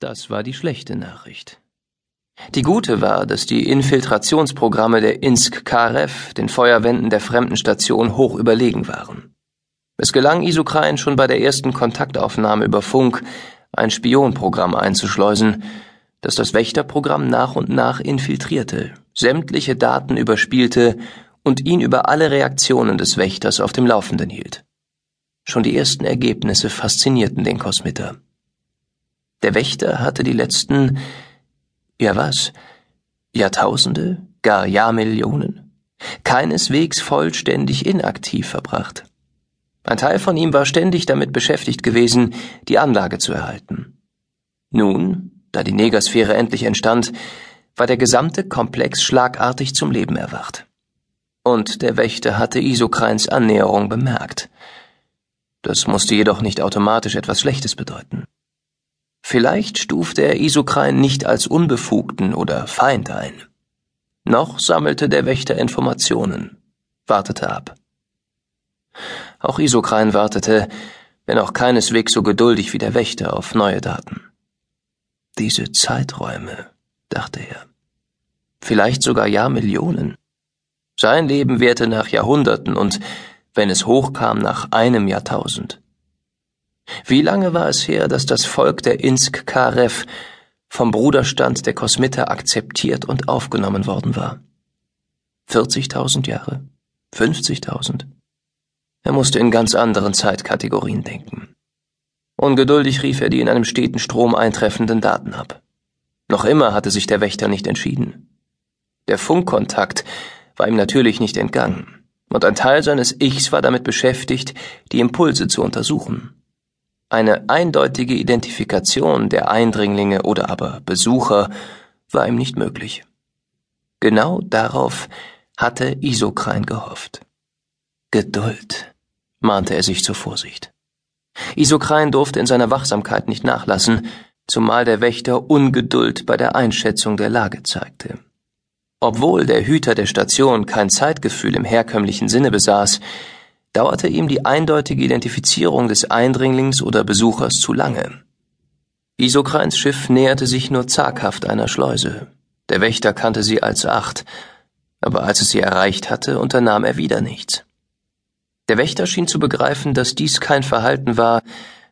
Das war die schlechte Nachricht. Die gute war, dass die Infiltrationsprogramme der INSK KRF den Feuerwänden der Fremdenstation hoch überlegen waren. Es gelang Isukrein schon bei der ersten Kontaktaufnahme über Funk, ein Spionprogramm einzuschleusen, das das Wächterprogramm nach und nach infiltrierte, sämtliche Daten überspielte und ihn über alle Reaktionen des Wächters auf dem Laufenden hielt. Schon die ersten Ergebnisse faszinierten den Kosmiter. Der Wächter hatte die letzten, ja was, Jahrtausende, gar Jahrmillionen, keineswegs vollständig inaktiv verbracht. Ein Teil von ihm war ständig damit beschäftigt gewesen, die Anlage zu erhalten. Nun, da die Negersphäre endlich entstand, war der gesamte Komplex schlagartig zum Leben erwacht. Und der Wächter hatte Isokrains Annäherung bemerkt. Das musste jedoch nicht automatisch etwas Schlechtes bedeuten. Vielleicht stufte er Isokrain nicht als Unbefugten oder Feind ein. Noch sammelte der Wächter Informationen, wartete ab. Auch Isokrain wartete, wenn auch keineswegs so geduldig wie der Wächter auf neue Daten. Diese Zeiträume, dachte er. Vielleicht sogar Jahrmillionen. Sein Leben währte nach Jahrhunderten und, wenn es hochkam, nach einem Jahrtausend. Wie lange war es her, dass das Volk der Insk Karev vom Bruderstand der Kosmiter akzeptiert und aufgenommen worden war? 40.000 Jahre? 50.000? Er musste in ganz anderen Zeitkategorien denken. Ungeduldig rief er die in einem steten Strom eintreffenden Daten ab. Noch immer hatte sich der Wächter nicht entschieden. Der Funkkontakt war ihm natürlich nicht entgangen, und ein Teil seines Ichs war damit beschäftigt, die Impulse zu untersuchen. Eine eindeutige Identifikation der Eindringlinge oder aber Besucher war ihm nicht möglich. Genau darauf hatte Isokrein gehofft. Geduld, mahnte er sich zur Vorsicht. Isokrein durfte in seiner Wachsamkeit nicht nachlassen, zumal der Wächter Ungeduld bei der Einschätzung der Lage zeigte. Obwohl der Hüter der Station kein Zeitgefühl im herkömmlichen Sinne besaß, dauerte ihm die eindeutige Identifizierung des Eindringlings oder Besuchers zu lange. Isokrains Schiff näherte sich nur zaghaft einer Schleuse. Der Wächter kannte sie als acht, aber als es sie erreicht hatte, unternahm er wieder nichts. Der Wächter schien zu begreifen, dass dies kein Verhalten war,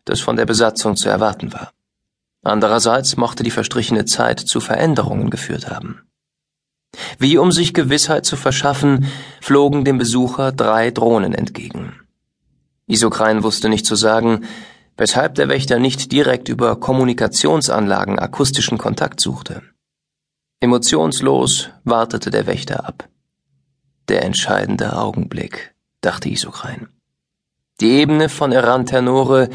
das von der Besatzung zu erwarten war. Andererseits mochte die verstrichene Zeit zu Veränderungen geführt haben. Wie um sich Gewissheit zu verschaffen, flogen dem Besucher drei Drohnen entgegen. Isokrein wusste nicht zu sagen, weshalb der Wächter nicht direkt über Kommunikationsanlagen akustischen Kontakt suchte. Emotionslos wartete der Wächter ab. Der entscheidende Augenblick, dachte Isokrein. Die Ebene von Eranternore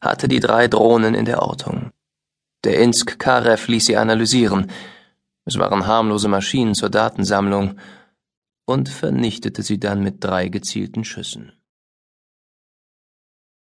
hatte die drei Drohnen in der Ortung. Der Insk Karev ließ sie analysieren, es waren harmlose Maschinen zur Datensammlung und vernichtete sie dann mit drei gezielten Schüssen.